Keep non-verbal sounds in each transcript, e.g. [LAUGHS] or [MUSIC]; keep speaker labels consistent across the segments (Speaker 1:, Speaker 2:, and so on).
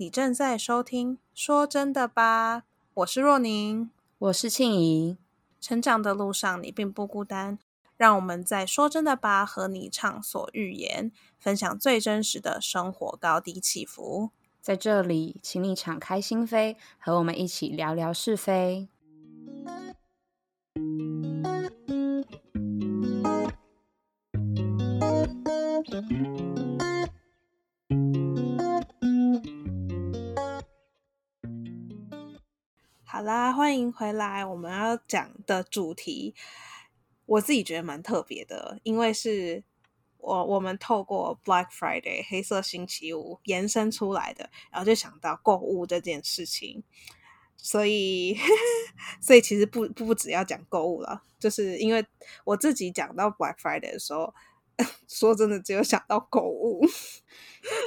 Speaker 1: 你正在收听《说真的吧》，我是若宁，
Speaker 2: 我是庆怡。
Speaker 1: 成长的路上，你并不孤单。让我们在《说真的吧》和你畅所欲言，分享最真实的生活高低起伏。
Speaker 2: 在这里，请你敞开心扉，和我们一起聊聊是非。
Speaker 1: 好啦，欢迎回来。我们要讲的主题，我自己觉得蛮特别的，因为是我我们透过 Black Friday 黑色星期五延伸出来的，然后就想到购物这件事情，所以 [LAUGHS] 所以其实不不不只要讲购物了，就是因为我自己讲到 Black Friday 的时候，[LAUGHS] 说真的只有想到购物，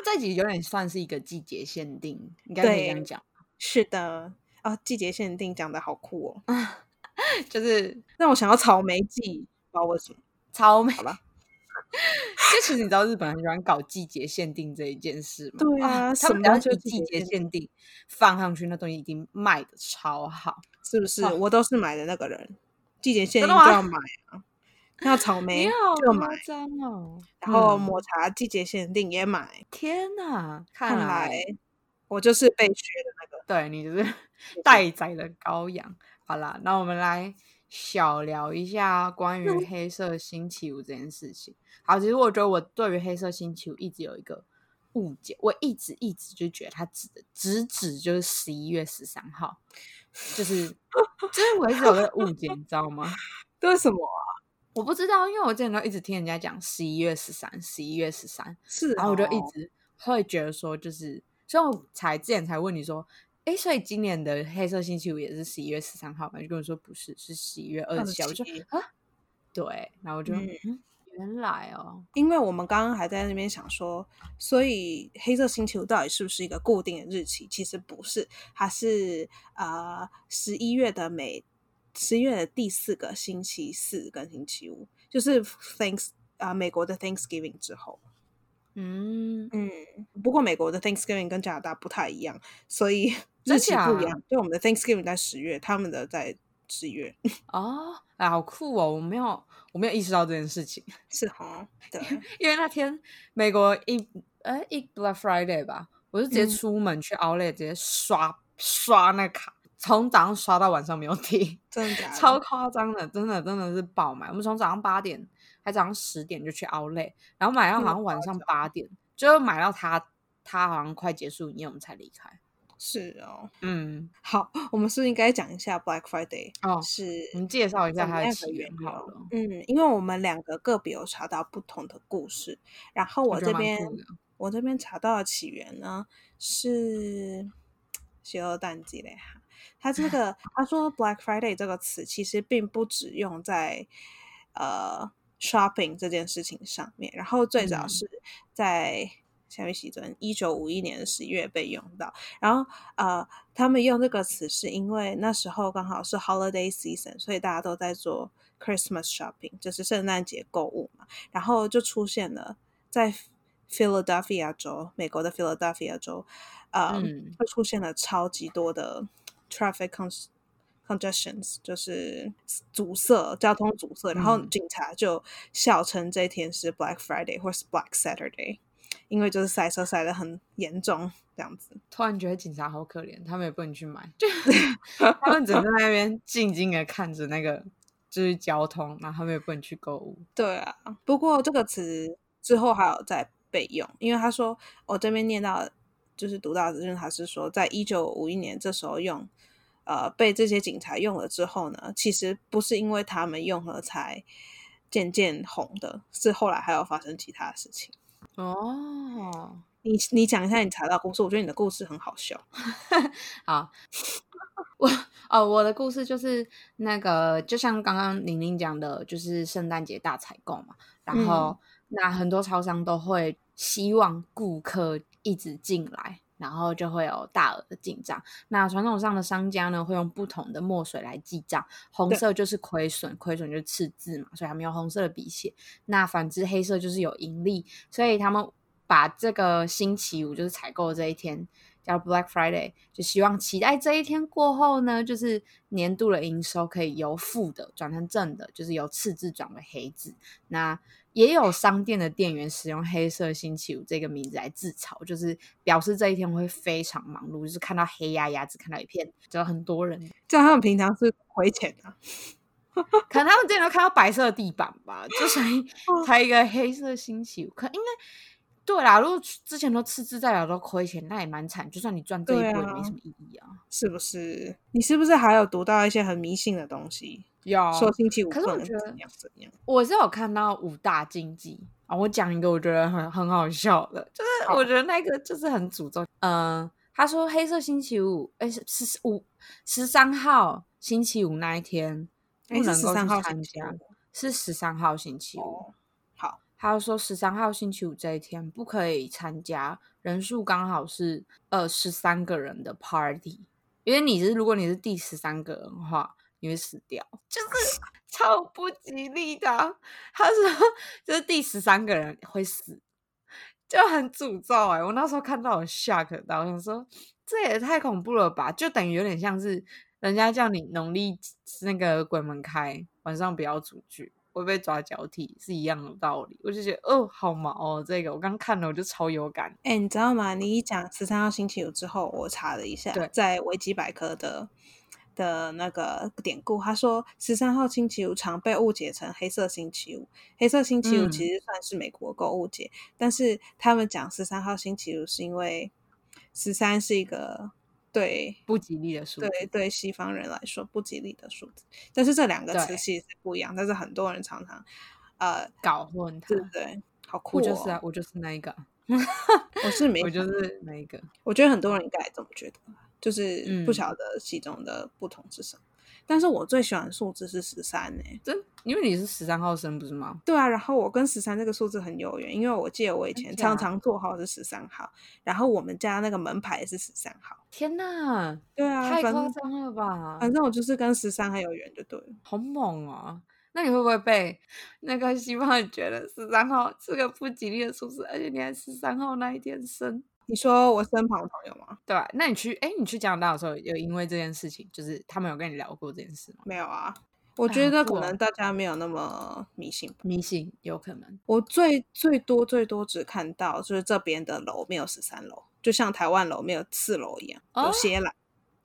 Speaker 2: 这集有点算是一个季节限定，应该可以这样讲。
Speaker 1: 是的。啊，季节限定讲的好酷哦！[LAUGHS]
Speaker 2: 就是
Speaker 1: 让我想要草莓季，不知道为什么
Speaker 2: 草莓。
Speaker 1: 好吧，[LAUGHS]
Speaker 2: 就其实你知道日本很喜欢搞季节限定这一件事吗？
Speaker 1: 对啊，
Speaker 2: 他们只要就季节限定放上去，那东西一定卖的超好，
Speaker 1: 是不是？我都是买的那个人，季节限定就要买啊，[LAUGHS] 要草莓就买
Speaker 2: 哦，
Speaker 1: 然后抹茶季节限定也买。
Speaker 2: 天哪，
Speaker 1: 看来我就是被削的那个，
Speaker 2: 对你就是。[LAUGHS] 待宰的羔羊，好啦，那我们来小聊一下关于黑色星期五这件事情。好，其实我觉得我对于黑色星期五一直有一个误解，我一直一直就觉得它指的直指就是十一月十三号，就是就是我一直有个误解，你知道吗？[LAUGHS]
Speaker 1: 这是什么啊？
Speaker 2: 我不知道，因为我之前都一直听人家讲十一月十三，十一月十三，
Speaker 1: 是，
Speaker 2: 然后我就一直会觉得说，就是所以我才之前才问你说。哎，所以今年的黑色星期五也是十一月十三号嘛？就跟我说不是，是十一月二十七。我说啊，对，然后我就原来哦，
Speaker 1: 因为我们刚刚还在那边想说，所以黑色星期五到底是不是一个固定的日期？其实不是，它是呃十一月的每十一月的第四个星期四跟星期五，就是 Thanks 啊美国的 Thanksgiving 之后。
Speaker 2: 嗯
Speaker 1: 嗯，不过美国的 Thanksgiving 跟加拿大不太一样，所以日期不一样。就我们的 Thanksgiving 在十月，他们的在十月。[LAUGHS]
Speaker 2: 哦，哎，好酷哦！我没有，我没有意识到这件事情。[LAUGHS]
Speaker 1: 是哈，对，[LAUGHS]
Speaker 2: 因为那天美国一呃一 Black Friday 吧，我就直接出门去 Outlet 直接刷刷那卡，从早上刷到晚上没有停，
Speaker 1: 真的
Speaker 2: 超夸张的，真的真的是爆买。我们从早上八点。还早上十点就去 Outlet，然后买到好像晚上八点，就买到他他好像快结束营业，我们才离开。
Speaker 1: 是哦，
Speaker 2: 嗯，
Speaker 1: 好，我们是应该讲一下 Black Friday
Speaker 2: 哦，
Speaker 1: 是，
Speaker 2: 你介绍一下它的起源好了。
Speaker 1: 嗯，因为我们两个个别有查到不同的故事，然后我这边我这边查到的起源呢是邪恶淡季嘞哈，他这 [LAUGHS] 个他说 Black Friday 这个词其实并不只用在呃。Shopping 这件事情上面，然后最早是在夏威夷尊一九五一年十一月被用到，然后呃，他们用这个词是因为那时候刚好是 holiday season，所以大家都在做 Christmas shopping，就是圣诞节购物嘛，然后就出现了在 Philadelphia 州，美国的 Philadelphia 州，呃，会出现了超级多的 traffic cons。Congestions 就是阻塞，交通阻塞，然后警察就笑称这天是 Black Friday 或是 Black Saturday，因为就是塞车塞的很严重这样子。
Speaker 2: 突然觉得警察好可怜，他们也不能去买，[LAUGHS] 他们只能在那边静静的看着那个就是交通，然后他们也不能去购物。
Speaker 1: 对啊，不过这个词之后还有在备用，因为他说我这边念到就是读到就是，他是说在一九五一年这时候用。呃，被这些警察用了之后呢，其实不是因为他们用了才渐渐红的，是后来还有发生其他的事情。
Speaker 2: 哦，
Speaker 1: 你你讲一下你查到故事，我觉得你的故事很好笑。[LAUGHS]
Speaker 2: 好，[LAUGHS] 我哦，我的故事就是那个，就像刚刚玲玲讲的，就是圣诞节大采购嘛，然后那很多超商都会希望顾客一直进来。然后就会有大额的进账。那传统上的商家呢，会用不同的墨水来记账。红色就是亏损，亏损就是赤字嘛，所以他们用红色的笔写。那反之，黑色就是有盈利，所以他们把这个星期五就是采购这一天叫 Black Friday，就希望期待这一天过后呢，就是年度的营收可以由负的转成正的，就是由赤字转为黑字。那也有商店的店员使用“黑色星期五”这个名字来自嘲，就是表示这一天会非常忙碌，就是看到黑压压，只看到一片，就很多人。
Speaker 1: 这样他们平常是亏钱的，[LAUGHS]
Speaker 2: 可能他们之前都看到白色的地板吧，就 [LAUGHS] 想才一个黑色星期五，可应该对啦。如果之前都赤字代表都亏钱，那也蛮惨。就算你赚这一波，也没什么意义啊，
Speaker 1: 是不是？你是不是还有读到一些很迷信的东西？
Speaker 2: 有
Speaker 1: 说星期五，
Speaker 2: 可是我觉得
Speaker 1: 怎样怎样？
Speaker 2: 我是有看到五大禁忌啊，我讲一个我觉得很很好笑的，就是我觉得那个就是很诅咒。嗯，他说黑色星期五，哎，十五十三号星期五那一天不能够去参加，是十三号星期五。
Speaker 1: 好，
Speaker 2: 他说十三号星期五这一天不可以参加，人数刚好是二十三个人的 party，因为你是如果你是第十三个人的话。你会死掉，就是 [LAUGHS] 超不吉利的。他说，就是第十三个人会死，就很诅咒哎。我那时候看到我 shock 到，我想说这也太恐怖了吧？就等于有点像是人家叫你农历那个鬼门开，晚上不要出去，会被抓交替，是一样的道理。我就觉得哦，好毛哦，这个我刚看了，我就超有感。
Speaker 1: 哎，你知道吗？你一讲十三号星期五之后，我查了一下，在维基百科的。的那个典故，他说十三号星期五常被误解成黑色星期五。黑色星期五其实算是美国购物节，但是他们讲十三号星期五是因为十三是一个对
Speaker 2: 不吉利的数字，
Speaker 1: 对对西方人来说不吉利的数字。但是这两个词其实是不一样，但是很多人常常呃
Speaker 2: 搞混它，
Speaker 1: 对不对？好酷，
Speaker 2: 我就是啊，我就是那一个，
Speaker 1: 我是没，
Speaker 2: 我就是那一个。
Speaker 1: 我觉得很多人应该这么觉得。就是不晓得其中的不同是什么，但是我最喜欢的数字是十三呢，
Speaker 2: 真因为你是十三号生不是吗？
Speaker 1: 对啊，然后我跟十三这个数字很有缘，因为我记得我以前常常座号是十三号，然后我们家那个门牌也是十三号。
Speaker 2: 天哪，
Speaker 1: 对啊，
Speaker 2: 太夸张了吧！
Speaker 1: 反正我就是跟十三很有缘，就对了。
Speaker 2: 好猛啊！那你会不会被那个西方人觉得十三号是个不吉利的数字，而且你还十三号那一天生？
Speaker 1: 你说我身旁的朋友吗？
Speaker 2: 对，那你去，哎，你去加拿大的时候，有因为这件事情，就是他们有跟你聊过这件事吗？
Speaker 1: 没有啊，我觉得可能大家没有那么迷信，
Speaker 2: 迷信有可能。
Speaker 1: 我最最多最多只看到就是这边的楼没有十三楼，就像台湾楼没有四楼一样，有些啦。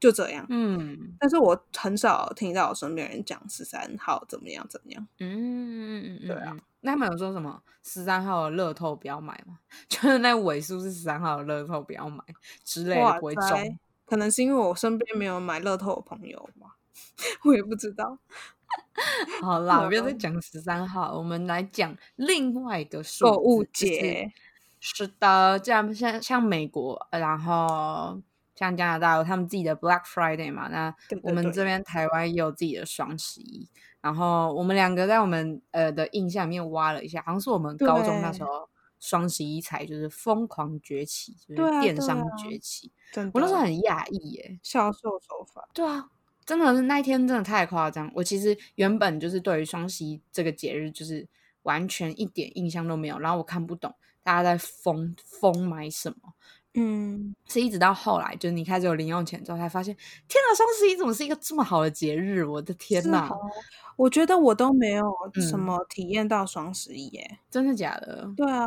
Speaker 1: 就这样，
Speaker 2: 嗯，
Speaker 1: 但是我很少听到我身边人讲十三号怎么样怎么样，
Speaker 2: 嗯嗯嗯，
Speaker 1: 对啊，
Speaker 2: 那他们有说什么十三号的乐透不要买吗？[LAUGHS] 就是那尾数是十三号的乐透不要买之类的不会中，
Speaker 1: 可能是因为我身边没有买乐透的朋友吧，[LAUGHS] 我也不知道。[LAUGHS]
Speaker 2: 好啦，不要再讲十三号，我们来讲另外一个数
Speaker 1: 购物节。
Speaker 2: 是的，这样像像美国，然后。像加拿大有他们自己的 Black Friday 嘛，那我们这边台湾也有自己的双十一。然后我们两个在我们呃的印象里面挖了一下，好像是我们高中那时候双十一才就是疯狂崛起，就是电商崛起。我那时候很讶异耶，
Speaker 1: 销售手法。
Speaker 2: 对啊，真的是那一天真的太夸张。我其实原本就是对于双十一这个节日就是完全一点印象都没有，然后我看不懂大家在疯疯买什么。
Speaker 1: 嗯，
Speaker 2: 是一直到后来，就是你开始有零用钱之后，才发现，天哪，双十一怎么是一个这么好的节日？我的天哪！
Speaker 1: 我觉得我都没有什么体验到双十一，耶，
Speaker 2: 真的假的？
Speaker 1: 对啊，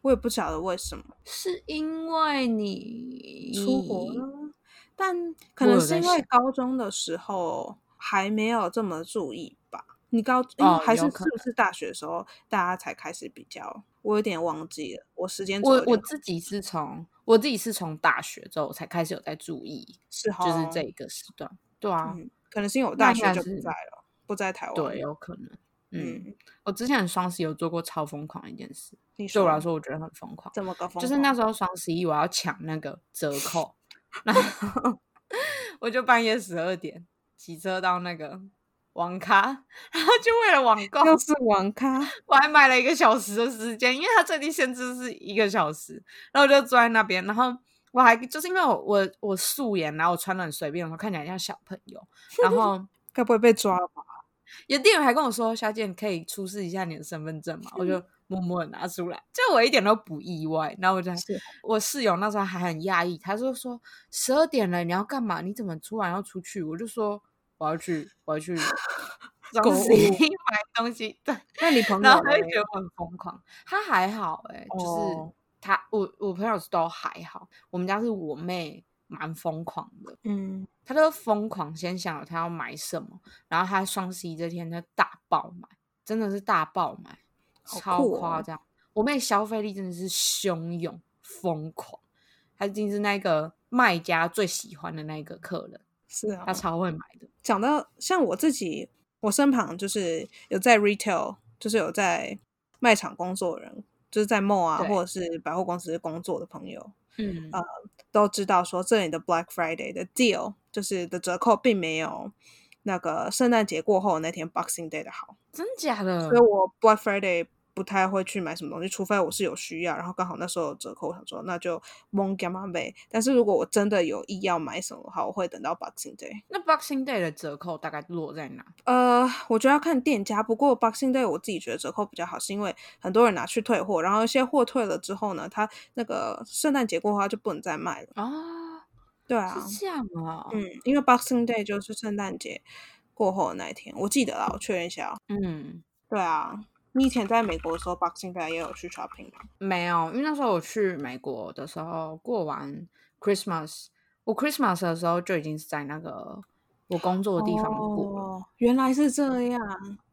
Speaker 1: 我也不晓得为什么，
Speaker 2: 是因为你
Speaker 1: 出国了，但可能是因为高中的时候还没有这么注意吧。你高还是是不是大学的时候，大家才开始比较？我有点忘记了，我时间
Speaker 2: 我我自己是从我自己是从大学之后才开始有在注意，
Speaker 1: 是
Speaker 2: 就是这一个时段，对啊，
Speaker 1: 可能是因为我大学就不在了，不在台湾，
Speaker 2: 对，有可能。嗯，我之前双十一有做过超疯狂一件事，
Speaker 1: 对
Speaker 2: 我来说我觉得很疯狂，
Speaker 1: 怎么个疯？
Speaker 2: 就是那时候双十一我要抢那个折扣，[LAUGHS] 然后 [LAUGHS] 我就半夜十二点骑车到那个。网咖，然后就为了网购，
Speaker 1: 又是网咖，
Speaker 2: 我还买了一个小时的时间，因为它最低限制是一个小时，然后我就坐在那边，然后我还就是因为我我我素颜，然后我穿的很随便，我看起来像小朋友，然后 [LAUGHS]
Speaker 1: 该不会被抓吧？
Speaker 2: 有店员还跟我说：“小姐，你可以出示一下你的身份证吗？”我就默默拿出来，就我一点都不意外。然后我就，我室友那时候还很讶异，他就说十二点了，你要干嘛？你怎么突然要出去？我就说我要去，我要去 [LAUGHS]
Speaker 1: 购物 [LAUGHS]
Speaker 2: 买东西。对，
Speaker 1: 那你朋友，
Speaker 2: 然后他就觉得我很疯狂。他还好，哎，就是他，我我朋友都还好。我们家是我妹。蛮疯狂的，嗯，她都疯狂，先想了他要买什么，然后她双十一这天她大爆买，真的是大爆买，超夸张。我妹消费力真的是汹涌疯狂，她已经是那个卖家最喜欢的那个客人，
Speaker 1: 是啊，
Speaker 2: 他超会买的。
Speaker 1: 讲到像我自己，我身旁就是有在 retail，就是有在卖场工作的人，就是在 mall 啊，或者是百货公司工作的朋友。嗯，呃，都知道说这里的 Black Friday 的 deal 就是的折扣，并没有那个圣诞节过后那天 Boxing Day 的好，
Speaker 2: 真假的？
Speaker 1: 所以我 Black Friday。不太会去买什么东西，除非我是有需要，然后刚好那时候有折扣，我想说那就蒙 g a m 但是如果我真的有意要买什么的话，我会等到 Boxing Day。
Speaker 2: 那 Boxing Day 的折扣大概落在哪？
Speaker 1: 呃，我觉得要看店家。不过 Boxing Day 我自己觉得折扣比较好，是因为很多人拿去退货，然后一些货退了之后呢，他那个圣诞节过后就不能再卖了啊。对啊，
Speaker 2: 是这样啊。
Speaker 1: 嗯，因为 Boxing Day 就是圣诞节过后的那一天，我记得啦，我确认一下。嗯，对啊。你以前在美国的时候，Boxing Day 也有去 shopping 吗？
Speaker 2: 没有，因为那时候我去美国的时候，过完 Christmas，我 Christmas 的时候就已经是在那个我工作的地方过。
Speaker 1: 原来是这样，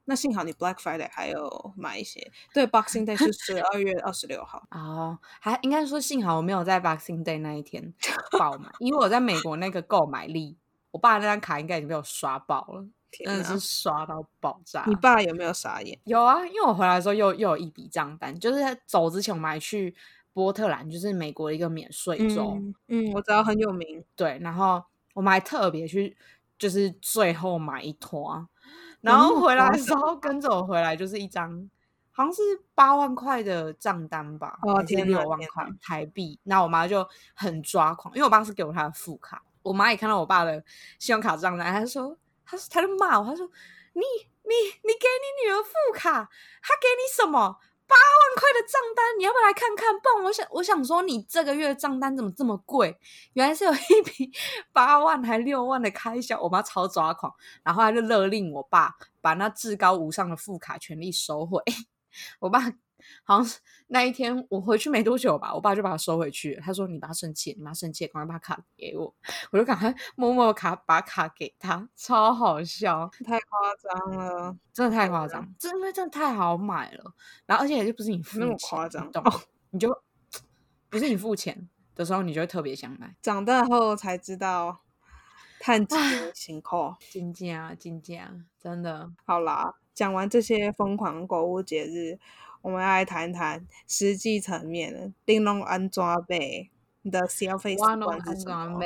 Speaker 1: 那幸好你 Black Friday 还有买一些。对，Boxing Day 是十二月二十六号。[LAUGHS]
Speaker 2: 哦，还应该说幸好我没有在 Boxing Day 那一天爆买，因为我在美国那个购买力，我爸那张卡应该已经被我刷爆了。真的是刷到爆炸！
Speaker 1: 你爸有没有傻眼？
Speaker 2: 有啊，因为我回来的时候又又有一笔账单，就是在走之前我们还去波特兰，就是美国的一个免税州。
Speaker 1: 嗯，我知道很有名。
Speaker 2: 对，然后我们还特别去，就是最后买一坨，然后回来的时候跟着我回来就是一张，好像是八万块的账单吧，还是六万块台币。那我妈就很抓狂，因为我爸是给我他的副卡，我妈也看到我爸的信用卡账单，她说。他他就骂我，他说：“你你你给你女儿副卡，他给你什么八万块的账单？你要不要来看看？不然我想我想说，你这个月账单怎么这么贵？原来是有一笔 [LAUGHS] 八万还六万的开销。我妈超抓狂，然后他就勒令我爸把那至高无上的副卡权力收回。[LAUGHS] 我爸。”好像是那一天我回去没多久吧，我爸就把它收回去。他说：“你妈生气，你妈生气，赶快把卡给我。[LAUGHS] ”我就赶快默默卡把卡给他，超好笑，
Speaker 1: 太夸张了，
Speaker 2: 真的太夸张，真因为真的太好买了。然后而且也就不是你付
Speaker 1: 那么夸张，
Speaker 2: 懂？你就不是你付钱的时候，你就会特别想买。
Speaker 1: 长大后才知道，探几辛苦，
Speaker 2: 金价金价真的
Speaker 1: 好啦。讲完这些疯狂购物节日。我们要来谈谈实际层面的，玲珑安装备你的消费习惯是什么？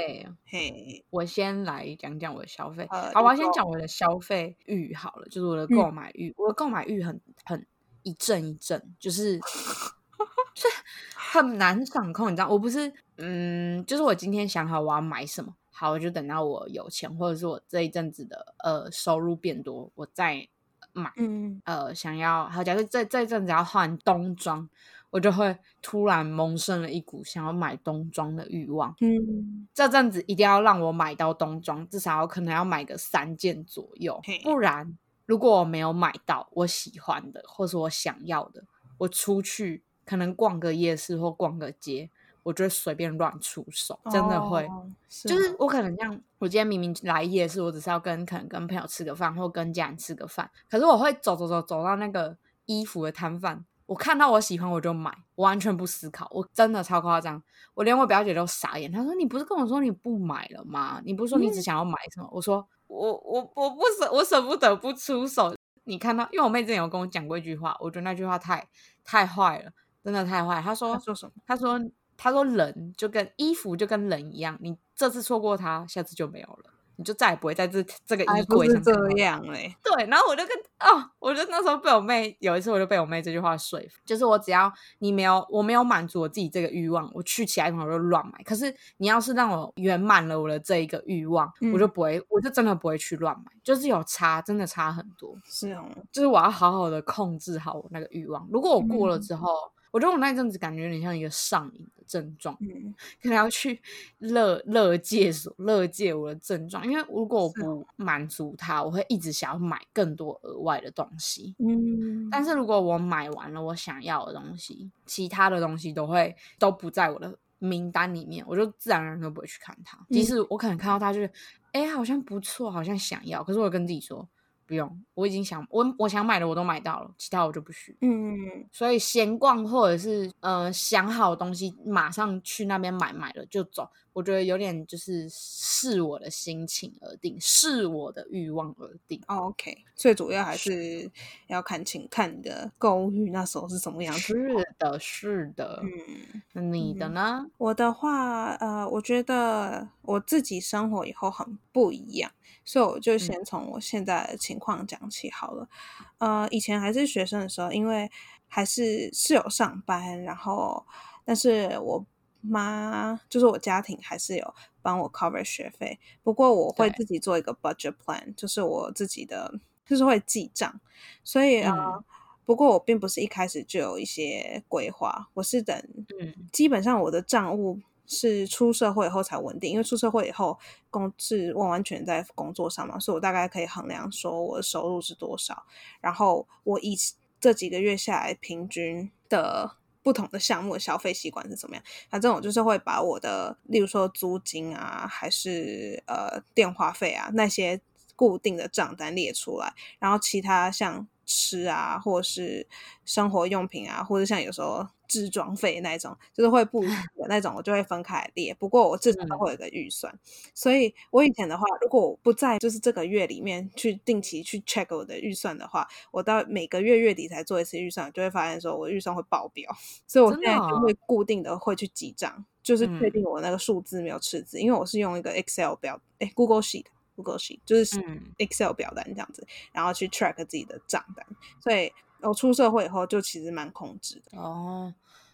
Speaker 2: 嘿，我先来讲讲我的消费。好，我要先讲我的消费欲好了，就是我的购买欲。我的购买欲很很一阵一阵，就是 [LAUGHS] 就很难掌控。你知道，我不是嗯，就是我今天想好我要买什么，好，我就等到我有钱，或者是我这一阵子的呃收入变多，我再。买，嗯，呃，想要，好，假设这这阵子要换冬装，我就会突然萌生了一股想要买冬装的欲望。嗯，这阵子一定要让我买到冬装，至少可能要买个三件左右，不然如果我没有买到我喜欢的或是我想要的，我出去可能逛个夜市或逛个街。我就会随便乱出手，真的会，就是我可能像我今天明明来夜市，我只是要跟可能跟朋友吃个饭，或跟家人吃个饭，可是我会走走走走到那个衣服的摊贩，我看到我喜欢我就买，完全不思考，我真的超夸张，我连我表姐都傻眼，她说你不是跟我说你不买了吗？你不是说你只想要买什么？我说我我我不舍，我舍不得不出手。你看到，因为我妹之前有跟我讲过一句话，我觉得那句话太太坏了，真的太坏。她说
Speaker 1: 说什么？
Speaker 2: 她说。他说：“人就跟衣服就跟人一样，你这次错过它，下次就没有了。你就再也不会在这这个衣柜上
Speaker 1: 这样嘞。
Speaker 2: 对，然后我就跟哦，我就那时候被我妹有一次，我就被我妹这句话说服，就是我只要你没有我没有满足我自己这个欲望，我去其他地方我就乱买。可是你要是让我圆满了我的这一个欲望，我就不会，我就真的不会去乱买，就是有差，真的差很多。
Speaker 1: 是哦，
Speaker 2: 就是我要好好的控制好我那个欲望。如果我过了之后。我觉得我那一阵子感觉有点像一个上瘾的症状，嗯，可能要去乐乐戒所乐戒我的症状，因为如果我不满足它，我会一直想要买更多额外的东西，嗯，但是如果我买完了我想要的东西，其他的东西都会都不在我的名单里面，我就自然而然都不会去看它，即使我可能看到它就是，哎，好像不错，好像想要，可是我跟自己说。不用，我已经想我我想买的我都买到了，其他我就不需。嗯，所以闲逛或者是呃想好东西马上去那边买，买了就走。我觉得有点就是视我的心情而定，视我的欲望而定。
Speaker 1: OK，最主要还是要看情看你的购物欲那时候是什么样子。
Speaker 2: 是的，是的。嗯，那你的呢？
Speaker 1: 我的话，呃，我觉得我自己生活以后很不一样，所以我就先从我现在的情况讲起好了。呃，以前还是学生的时候，因为还是是有上班，然后但是我。妈，就是我家庭还是有帮我 cover 学费，不过我会自己做一个 budget plan，就是我自己的，就是会记账。所以啊，不过我并不是一开始就有一些规划，我是等，嗯，基本上我的账务是出社会以后才稳定，因为出社会以后工是完完全在工作上嘛，所以我大概可以衡量说我的收入是多少，然后我以这几个月下来平均的。不同的项目的消费习惯是怎么样？反正我就是会把我的，例如说租金啊，还是呃电话费啊那些固定的账单列出来，然后其他像吃啊，或是生活用品啊，或者像有时候。置装费那种，就是会不的那种，我就会分开列。不过我至少都会有个预算，所以我以前的话，如果我不在就是这个月里面去定期去 check 我的预算的话，我到每个月月底才做一次预算，就会发现说我预算会爆表。所以我现在就会固定的会去记账，就是确定我那个数字没有赤字，因为我是用一个 Excel 表，哎，Google Sheet，Google Sheet 就是 Excel 表单这样子，然后去 track 自己的账单，所以。我出社会以后就其实蛮控制的
Speaker 2: 哦，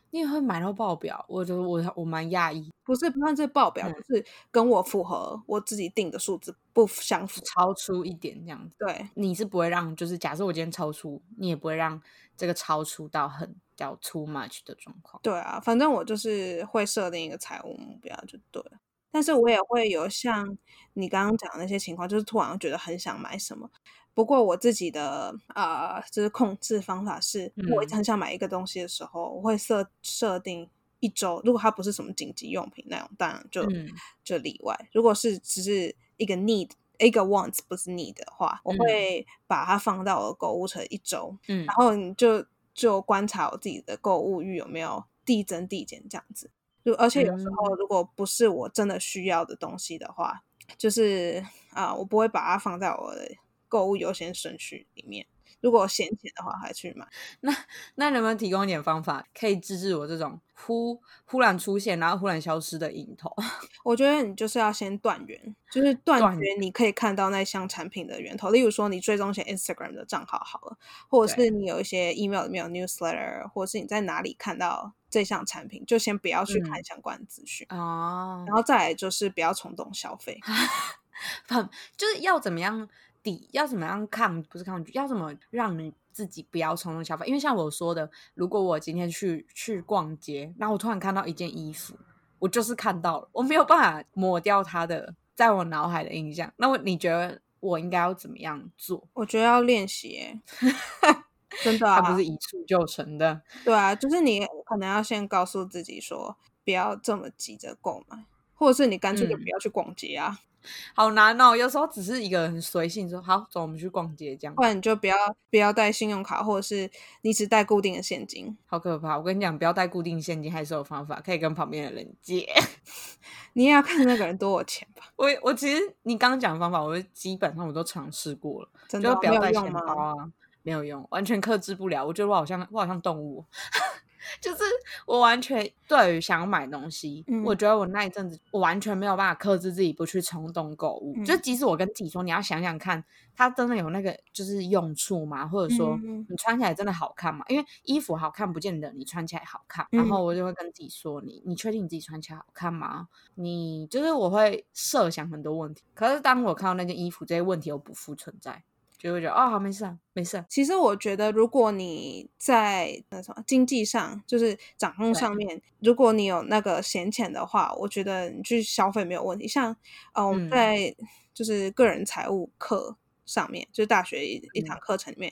Speaker 2: 你也会买到报表，我觉得我我蛮讶异，
Speaker 1: 不是不算是报表，就是跟我符合我自己定的数字不相符，
Speaker 2: 超出一点这样子。
Speaker 1: 对，
Speaker 2: 你是不会让，就是假设我今天超出，你也不会让这个超出到很叫 too much 的状况。
Speaker 1: 对啊，反正我就是会设定一个财务目标就对了，但是我也会有像你刚刚讲的那些情况，就是突然觉得很想买什么。不过我自己的啊，就是控制方法是，我很想买一个东西的时候，我会设设定一周。如果它不是什么紧急用品那种，当然就就例外。如果是只是一个 need，一个 wants 不是 need 的话，我会把它放到我的购物车一周。嗯，然后你就就观察我自己的购物欲有没有递增递减这样子。就而且有时候如果不是我真的需要的东西的话，就是啊，我不会把它放在我的。购物优先顺序里面，如果闲钱的话，还去买。[LAUGHS]
Speaker 2: 那那能不能提供一点方法，可以制止我这种忽忽然出现，然后忽然消失的瘾头？[LAUGHS]
Speaker 1: 我觉得你就是要先断源，就是断绝你可以看到那项产品的源头。例如说，你追踪些 Instagram 的账号好了，或者是你有一些 email 里面有 newsletter，或者是你在哪里看到这项产品，就先不要去看相关资讯哦。然后再来就是不要冲动消费，[LAUGHS]
Speaker 2: 就是要怎么样？要怎么样抗？不是抗拒，要怎么让你自己不要冲动消费？因为像我说的，如果我今天去去逛街，然后我突然看到一件衣服，我就是看到了，我没有办法抹掉它的在我脑海的印象。那我你觉得我应该要怎么样做？
Speaker 1: 我觉得要练习，[LAUGHS] 真的，
Speaker 2: 它不是一触就成的。
Speaker 1: 对啊，就是你可能要先告诉自己说，不要这么急着购买，或者是你干脆就不要去逛街啊。
Speaker 2: 好难哦，有时候只是一个人随性说好走，我们去逛街这样。
Speaker 1: 不然你就不要不要带信用卡，或者是你只带固定的现金。
Speaker 2: 好可怕！我跟你讲，不要带固定现金还是有方法，可以跟旁边的人借。[LAUGHS]
Speaker 1: 你也要看那个人多有钱吧。
Speaker 2: 我我其实你刚刚讲的方法，我基本上我都尝试过了，
Speaker 1: 真的
Speaker 2: 不要带钱包啊，没有用，完全克制不了。我觉得我好像我好像动物。[LAUGHS] 就是我完全对于想买东西，我觉得我那一阵子我完全没有办法克制自己不去冲动购物。就即使我跟自己说，你要想想看，它真的有那个就是用处吗？或者说你穿起来真的好看吗？因为衣服好看不见得你穿起来好看。然后我就会跟自己说，你你确定你自己穿起来好看吗？你就是我会设想很多问题。可是当我看到那件衣服，这些问题又不复存在。就会觉得哦，好没事啊，没事。
Speaker 1: 其实我觉得，如果你在那什么经济上，就是掌控上面，如果你有那个闲钱的话，我觉得你去消费没有问题。像呃，我们在就是个人财务课上面，就是大学一一堂课程里面，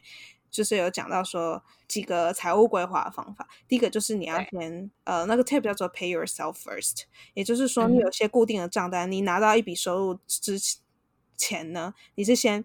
Speaker 1: 就是有讲到说几个财务规划的方法。第一个就是你要先呃，那个 tip 叫做 pay yourself first，也就是说你有些固定的账单，你拿到一笔收入之前呢，你是先。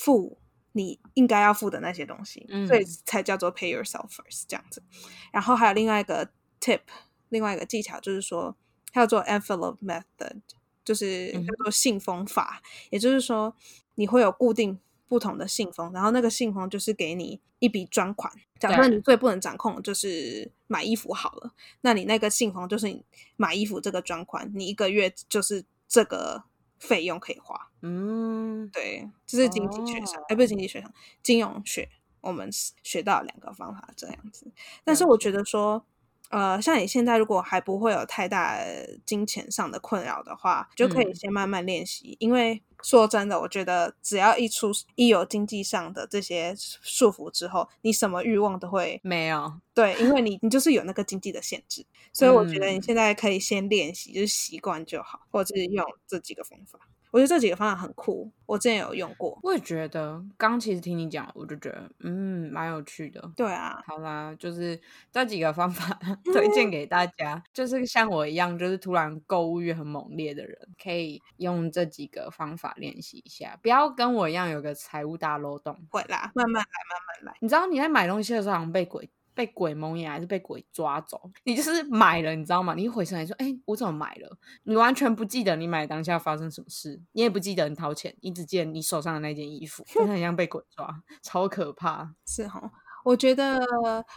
Speaker 1: 付你应该要付的那些东西，所以才叫做 pay yourself first 这样子。然后还有另外一个 tip，另外一个技巧就是说叫做 envelope method，就是叫做信封法。也就是说，你会有固定不同的信封，然后那个信封就是给你一笔专款。假设你最不能掌控就是买衣服好了，那你那个信封就是你买衣服这个专款，你一个月就是这个。费用可以花，嗯，对，这是经济学上，哎，不是经济学上，金融学，我们学到两个方法这样子。但是我觉得说，呃，像你现在如果还不会有太大金钱上的困扰的话，就可以先慢慢练习，因为。说真的，我觉得只要一出一有经济上的这些束缚之后，你什么欲望都会
Speaker 2: 没有。
Speaker 1: 对，因为你你就是有那个经济的限制，所以我觉得你现在可以先练习，就是习惯就好，或者是用这几个方法。我觉得这几个方法很酷，我之前有用过。
Speaker 2: 我也觉得，刚其实听你讲，我就觉得，嗯，蛮有趣的。
Speaker 1: 对啊，
Speaker 2: 好啦，就是这几个方法 [LAUGHS] 推荐给大家，就是像我一样，就是突然购物欲很猛烈的人，可以用这几个方法练习一下，不要跟我一样有个财务大漏洞。
Speaker 1: 会啦，慢慢来，慢慢来。
Speaker 2: 你知道你在买东西的时候好像被鬼。被鬼蒙眼还是被鬼抓走？你就是买了，你知道吗？你一回神来说：“哎，我怎么买了？”你完全不记得你买当下发生什么事，你也不记得你掏钱，你只记得你手上的那件衣服，就很像被鬼抓，[LAUGHS] 超可怕。
Speaker 1: 是哈，我觉得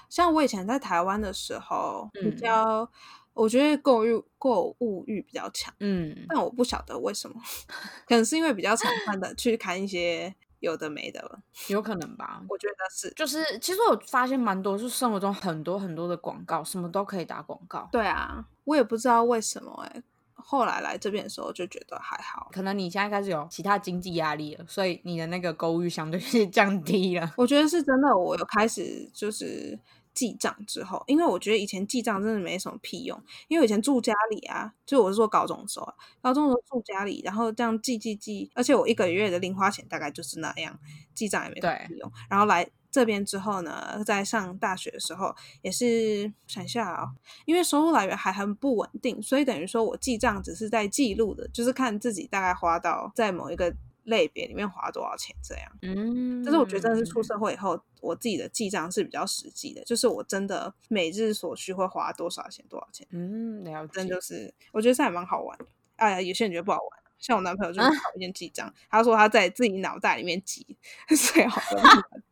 Speaker 1: 像我以前在台湾的时候，比较我觉得购物购物欲比较强，嗯，但我不晓得为什么，[LAUGHS] 可能是因为比较常看的去看一些。有的没的了，
Speaker 2: 有可能吧？
Speaker 1: 我觉得是，
Speaker 2: 就是其实我发现蛮多，是生活中很多很多的广告，什么都可以打广告。
Speaker 1: 对啊，我也不知道为什么哎。后来来这边的时候就觉得还好，
Speaker 2: 可能你现在开始有其他经济压力了，所以你的那个购物欲相对是降低了。
Speaker 1: 我觉得是真的，我有开始就是。记账之后，因为我觉得以前记账真的没什么屁用，因为以前住家里啊，就我是说高中的时候，高中的时候住家里，然后这样记记记，而且我一个月的零花钱大概就是那样，记账也没什么屁用。然后来这边之后呢，在上大学的时候也是想一下啊，因为收入来源还很不稳定，所以等于说我记账只是在记录的，就是看自己大概花到在某一个。类别里面花多少钱这样，嗯，但是我觉得真的是出社会以后，我自己的记账是比较实际的，就是我真的每日所需会花多少钱多少钱，
Speaker 2: 嗯，了
Speaker 1: 解，真就是我觉得这还蛮好玩的。哎呀，有些人觉得不好玩，像我男朋友就讨厌记账，他说他在自己脑袋里面记，[LAUGHS] 最好的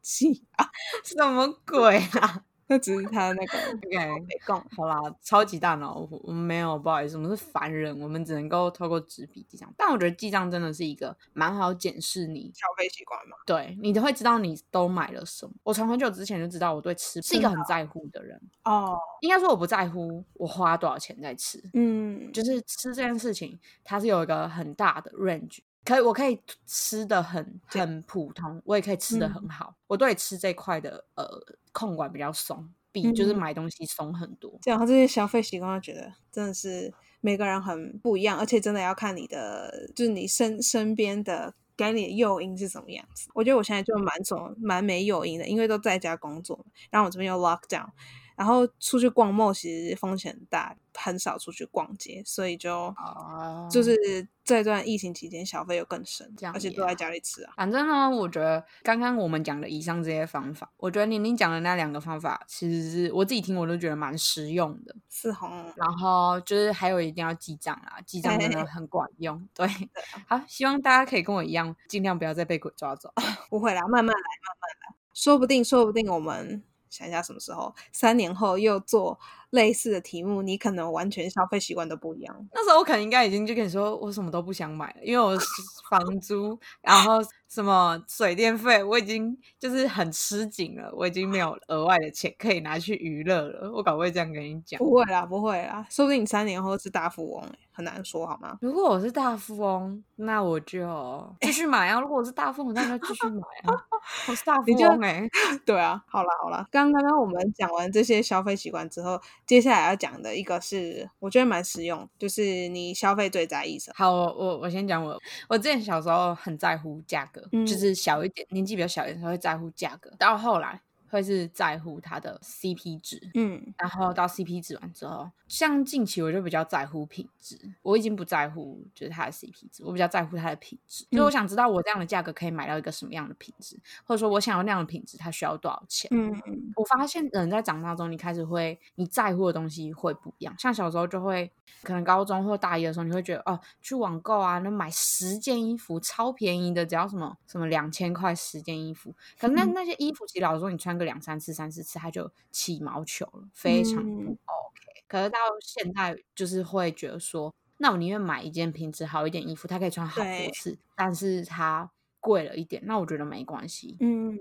Speaker 1: 记啊，
Speaker 2: 什么鬼啊？
Speaker 1: 那只是他那个 [LAUGHS]
Speaker 2: 没共好啦，超级大脑，我们没有，不好意思，我们是凡人，我们只能够透过纸笔记账。但我觉得记账真的是一个蛮好检视你
Speaker 1: 消费习惯嘛，
Speaker 2: 对你都会知道你都买了什么。我从很久之前就知道我对吃是一个很在乎的人哦，应该说我不在乎我花多少钱在吃，嗯，就是吃这件事情它是有一个很大的 range。可以，我可以吃的很很普通，我也可以吃的很好。我对吃这块的呃控管比较松，比就是买东西松很多。
Speaker 1: 这样，他这些消费习惯，我觉得真的是每个人很不一样，而且真的要看你的，就是你身身边的给你的诱因是什么样子。我觉得我现在就蛮总蛮没诱因的，因为都在家工作，然后我这边又 lock down。然后出去逛 mall 其实风险很大，很少出去逛街，所以就就是这段疫情期间消费又更深，而且都在家里吃啊。
Speaker 2: 反正呢，我觉得刚刚我们讲的以上这些方法，我觉得宁宁讲的那两个方法，其实是我自己听我都觉得蛮实用的。
Speaker 1: 是红，
Speaker 2: 然后就是还有一定要记账啊，记账真的很管用。对，好，希望大家可以跟我一样，尽量不要再被鬼抓走。[LAUGHS]
Speaker 1: 不会啦，慢慢来，慢慢来，说不定，说不定我们。想一下什么时候，三年后又做类似的题目，你可能完全消费习惯都不一样。
Speaker 2: 那时候我可能应该已经就跟你说，我什么都不想买了，因为我 [LAUGHS] 房租，然后什么水电费，我已经就是很吃紧了，我已经没有额外的钱可以拿去娱乐了。我搞不会这样跟你讲，
Speaker 1: 不会啦，不会啦，说不定你三年后是大富翁，很难说，好吗？
Speaker 2: 如果我是大富翁，那我就 [LAUGHS] 继续买啊。如果我是大富翁，那就继续买啊。我是大富翁哎，[LAUGHS]
Speaker 1: 对啊，好了好了，刚刚刚我们讲完这些消费习惯之后，接下来要讲的一个是我觉得蛮实用，就是你消费最在意什么？
Speaker 2: 好，我我我先讲我，我之前小时候很在乎价格，就是小一点，年纪比较小一点时候会在乎价格，到后来。会是在乎它的 CP 值，嗯，然后到 CP 值完之后，像近期我就比较在乎品质，我已经不在乎就是它的 CP 值，我比较在乎它的品质，所以我想知道我这样的价格可以买到一个什么样的品质，或者说我想要那样的品质，它需要多少钱？嗯？嗯，我发现人在长大中，你开始会你在乎的东西会不一样，像小时候就会，可能高中或大一的时候，你会觉得哦，去网购啊，那买十件衣服超便宜的，只要什么什么两千块十件衣服，可能那那些衣服其实老实说你穿。两三次、三四次，它就起毛球了，非常不 OK。可是到现在，就是会觉得说，那我宁愿买一件品质好一点衣服，它可以穿好多次，但是它贵了一点，那我觉得没关系。
Speaker 1: 嗯，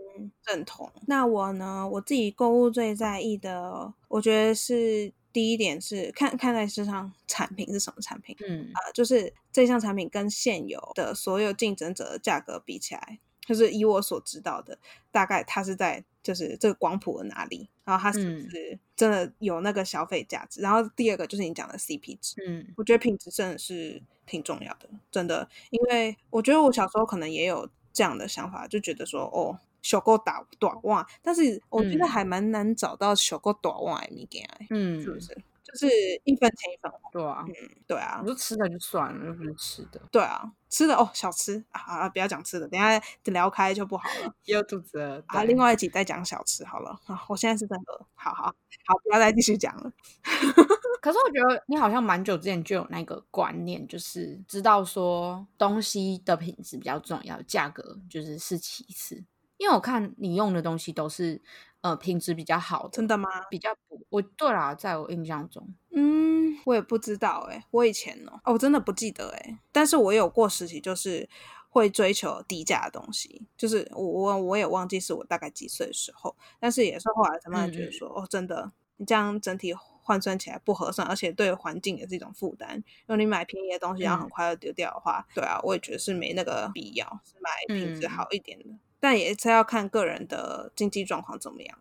Speaker 1: 认同。那我呢，我自己购物最在意的，我觉得是第一点是看看待市场产品是什么产品。嗯啊，就是这项产品跟现有的所有竞争者的价格比起来。就是以我所知道的，大概它是在就是这个光谱的哪里，然后它是不是真的有那个消费价值？然后第二个就是你讲的 CP 值，嗯，我觉得品质真的是挺重要的，真的，因为我觉得我小时候可能也有这样的想法，就觉得说哦，小够打短袜，但是我觉得还蛮难找到小够短袜的物件，嗯，是不是？就是一分钱一分货，
Speaker 2: 对啊，
Speaker 1: 嗯，对啊，
Speaker 2: 你说吃的就算了，又不是吃的，
Speaker 1: 对啊，吃的哦，小吃啊，不要讲吃的，等下聊开就不好了，
Speaker 2: 有肚子了
Speaker 1: 啊。另外一集再讲小吃好了啊，我现在是真的，好好好，不要再继续讲了。[LAUGHS]
Speaker 2: 可是我觉得你好像蛮久之前就有那个观念，就是知道说东西的品质比较重要，价格就是是其次，因为我看你用的东西都是。呃，品质比较好，
Speaker 1: 真的吗？
Speaker 2: 比较补，我对啦，在我印象中，
Speaker 1: 嗯，我也不知道哎，我以前哦，我真的不记得哎，但是我有过时期，就是会追求低价的东西，就是我我我也忘记是我大概几岁的时候，但是也是后来才慢慢觉得说，哦，真的，你这样整体换算起来不合算，而且对环境也是一种负担，因为你买便宜的东西，然后很快就丢掉的话，对啊，我也觉得是没那个必要，是买品质好一点的。但也是要看个人的经济状况怎么样。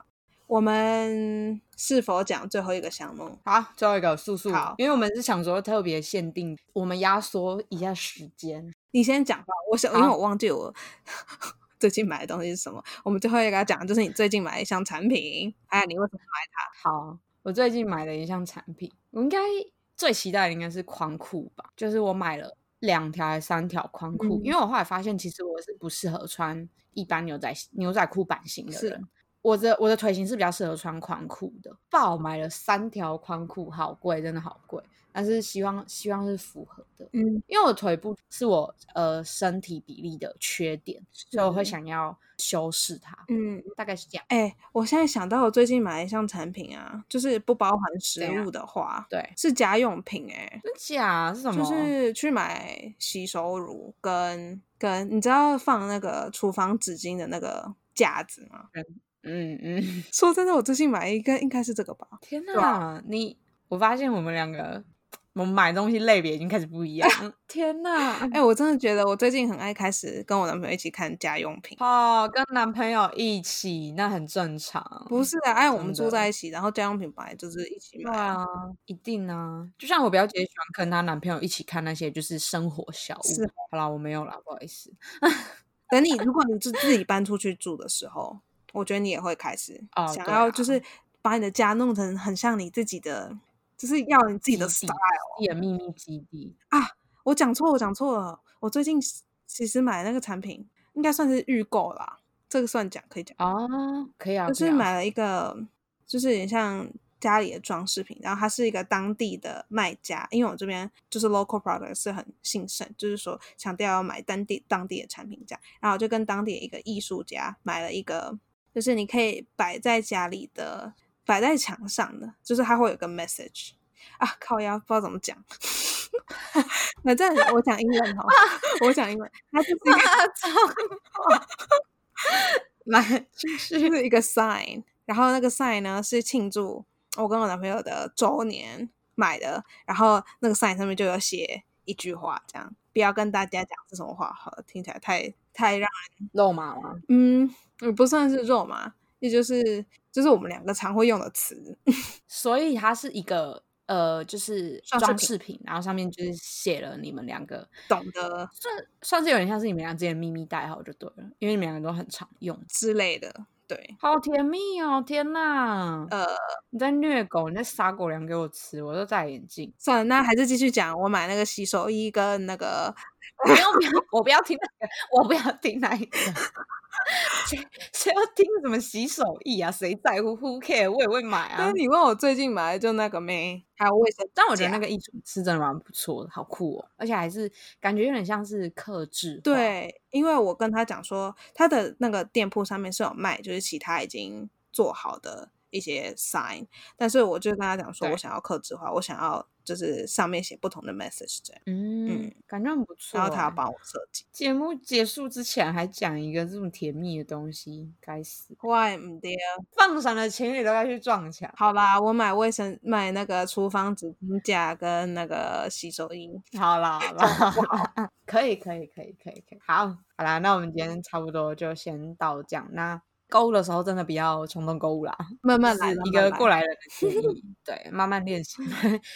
Speaker 1: 我们是否讲最后一个项目？
Speaker 2: 好，最后一个速速。好，因为我们是想说特别限定，我们压缩一下时间。
Speaker 1: 你先讲吧，我想，因为我忘记我 [LAUGHS] 最近买的东西是什么。我们最后一个要讲，就是你最近买一项产品，哎，你为什么买
Speaker 2: 它？好，我最近买了一项产品，我应该最期待的应该是宽裤吧，就是我买了。两条还是三条宽裤？因为我后来发现，其实我是不适合穿一般牛仔牛仔裤版型的人。我的我的腿型是比较适合穿宽裤的。爆买了三条宽裤，好贵，真的好贵。但是希望希望是符合的，嗯，因为我腿部是我呃身体比例的缺点，所以我会想要修饰它，嗯，大概是这样。
Speaker 1: 哎，我现在想到我最近买一项产品啊，就是不包含食物的话，
Speaker 2: 对，
Speaker 1: 是家用品，哎，
Speaker 2: 真假是什么？
Speaker 1: 就是去买洗手乳跟跟，你知道放那个厨房纸巾的那个架子吗？嗯嗯，说真的，我最近买一个应该是这个吧。
Speaker 2: 天哪，你我发现我们两个。我们买东西类别已经开始不一样。天哪！[LAUGHS]
Speaker 1: 哎，我真的觉得我最近很爱开始跟我男朋友一起看家用品。
Speaker 2: 哦，跟男朋友一起那很正常。
Speaker 1: 不是啊，哎，我们住在一起，然后家用品本来就是一起买。
Speaker 2: 对啊，一定啊。就像我表姐喜欢跟她男朋友一起看那些就是生活小物。
Speaker 1: 是，
Speaker 2: 好啦，我没有啦，不好意思。[LAUGHS]
Speaker 1: 等你，如果你是自己搬出去住的时候，我觉得你也会开始想要，就是把你的家弄成很像你自己的。就是要你自己的 style，
Speaker 2: 自己的秘密基地
Speaker 1: 啊！我讲错，我讲错了。我最近其实买那个产品，应该算是预购啦。这个算讲可以讲
Speaker 2: 啊，可以啊。
Speaker 1: 就是买了一个，就是有点像家里的装饰品。然后它是一个当地的卖家，因为我这边就是 local product 是很兴盛，就是说强调要买当地当地的产品这样。然后我就跟当地的一个艺术家买了一个。就是你可以摆在家里的，摆在墙上的，就是它会有个 message 啊，靠腰不知道怎么讲。[LAUGHS] 反正我讲英文哦，[LAUGHS] 我讲英文，它就是一个 [LAUGHS]
Speaker 2: 来，就是
Speaker 1: 一个 sign，然后那个 sign 呢是庆祝我跟我男朋友的周年买的，然后那个 sign 上面就有写一句话，这样不要跟大家讲是什么话，好听起来太太让人
Speaker 2: 肉麻了？
Speaker 1: 嗯，不算是肉麻，也就是就是我们两个常会用的词，[LAUGHS]
Speaker 2: 所以它是一个。呃，就是装饰品，然后上面就是写了你们两个
Speaker 1: 懂得，
Speaker 2: 算算是有点像是你们俩之间秘密代号就对了，因为你们两个都很常用
Speaker 1: 之类的。对，
Speaker 2: 好甜蜜哦！天哪，
Speaker 1: 呃，
Speaker 2: 你在虐狗，你在撒狗粮给我吃，我都戴眼镜。
Speaker 1: 算了，那还是继续讲。我买那个洗手衣跟那个，
Speaker 2: 不要不要，我不要听那个，我不要听那一个。[LAUGHS] 谁谁要听什么洗手液啊？谁在乎？Who care？我也会买啊。
Speaker 1: 你问我最近买的就那个没，还有卫生。
Speaker 2: 但我觉得那个艺术是真的蛮不错的，好酷哦！而且还是感觉有点像是克制。
Speaker 1: 对，因为我跟他讲说，他的那个店铺上面是有卖，就是其他已经做好的。一些 sign，但是我就跟他讲说，我想要克制化，我想要就是上面写不同的 message 这样。
Speaker 2: 嗯，感觉很不错。
Speaker 1: 然后他要帮我设计。
Speaker 2: 节目结束之前还讲一个这么甜蜜的东西，该死！
Speaker 1: 怪唔得，
Speaker 2: 放闪的情侣都该去撞墙。
Speaker 1: 好啦，我买卫生买那个厨房纸巾架跟那个洗手液。
Speaker 2: 好啦，好啦，[LAUGHS] [LAUGHS] 可以可以可以可以可以。好，好啦，那我们今天差不多就先到这样。那。购物的时候真的比较冲动购物啦，
Speaker 1: 慢慢来，
Speaker 2: 一个过来人的建议，对，[LAUGHS] 慢慢练习，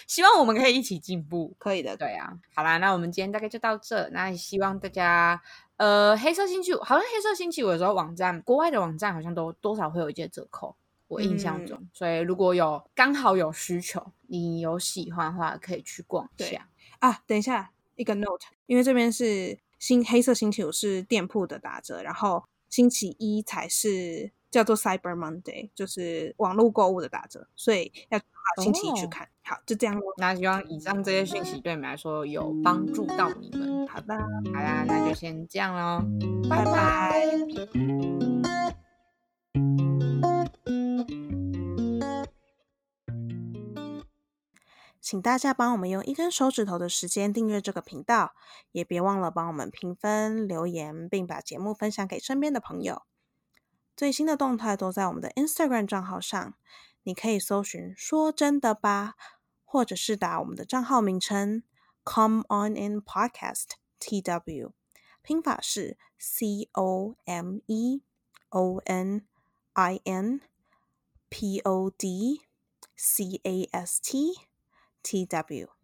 Speaker 2: 希望我们可以一起进步，
Speaker 1: 可以的，
Speaker 2: 对啊，好啦，那我们今天大概就到这，那希望大家，呃，黑色星期五好像黑色星期五的时候网站，国外的网站好像都多少会有一些折扣，我印象中，所以如果有刚好有需求，你有喜欢的话，可以去逛一下。
Speaker 1: 啊。等一下，一个 note，因为这边是新黑色星期五是店铺的打折，然后。星期一才是叫做 Cyber Monday，就是网络购物的打折，所以要星期一去看。好，就这样喽。
Speaker 2: 那希望以上这些讯息对你们来说有帮助到你们。
Speaker 1: 好的，
Speaker 2: 好啦，那就先这样喽，拜拜。
Speaker 1: 请大家帮我们用一根手指头的时间订阅这个频道，也别忘了帮我们评分、留言，并把节目分享给身边的朋友。最新的动态都在我们的 Instagram 账号上，你可以搜寻“说真的吧”，或者是打我们的账号名称 “Come On In Podcast T W”，拼法是 C O M E O N I N P O D C A S T。TW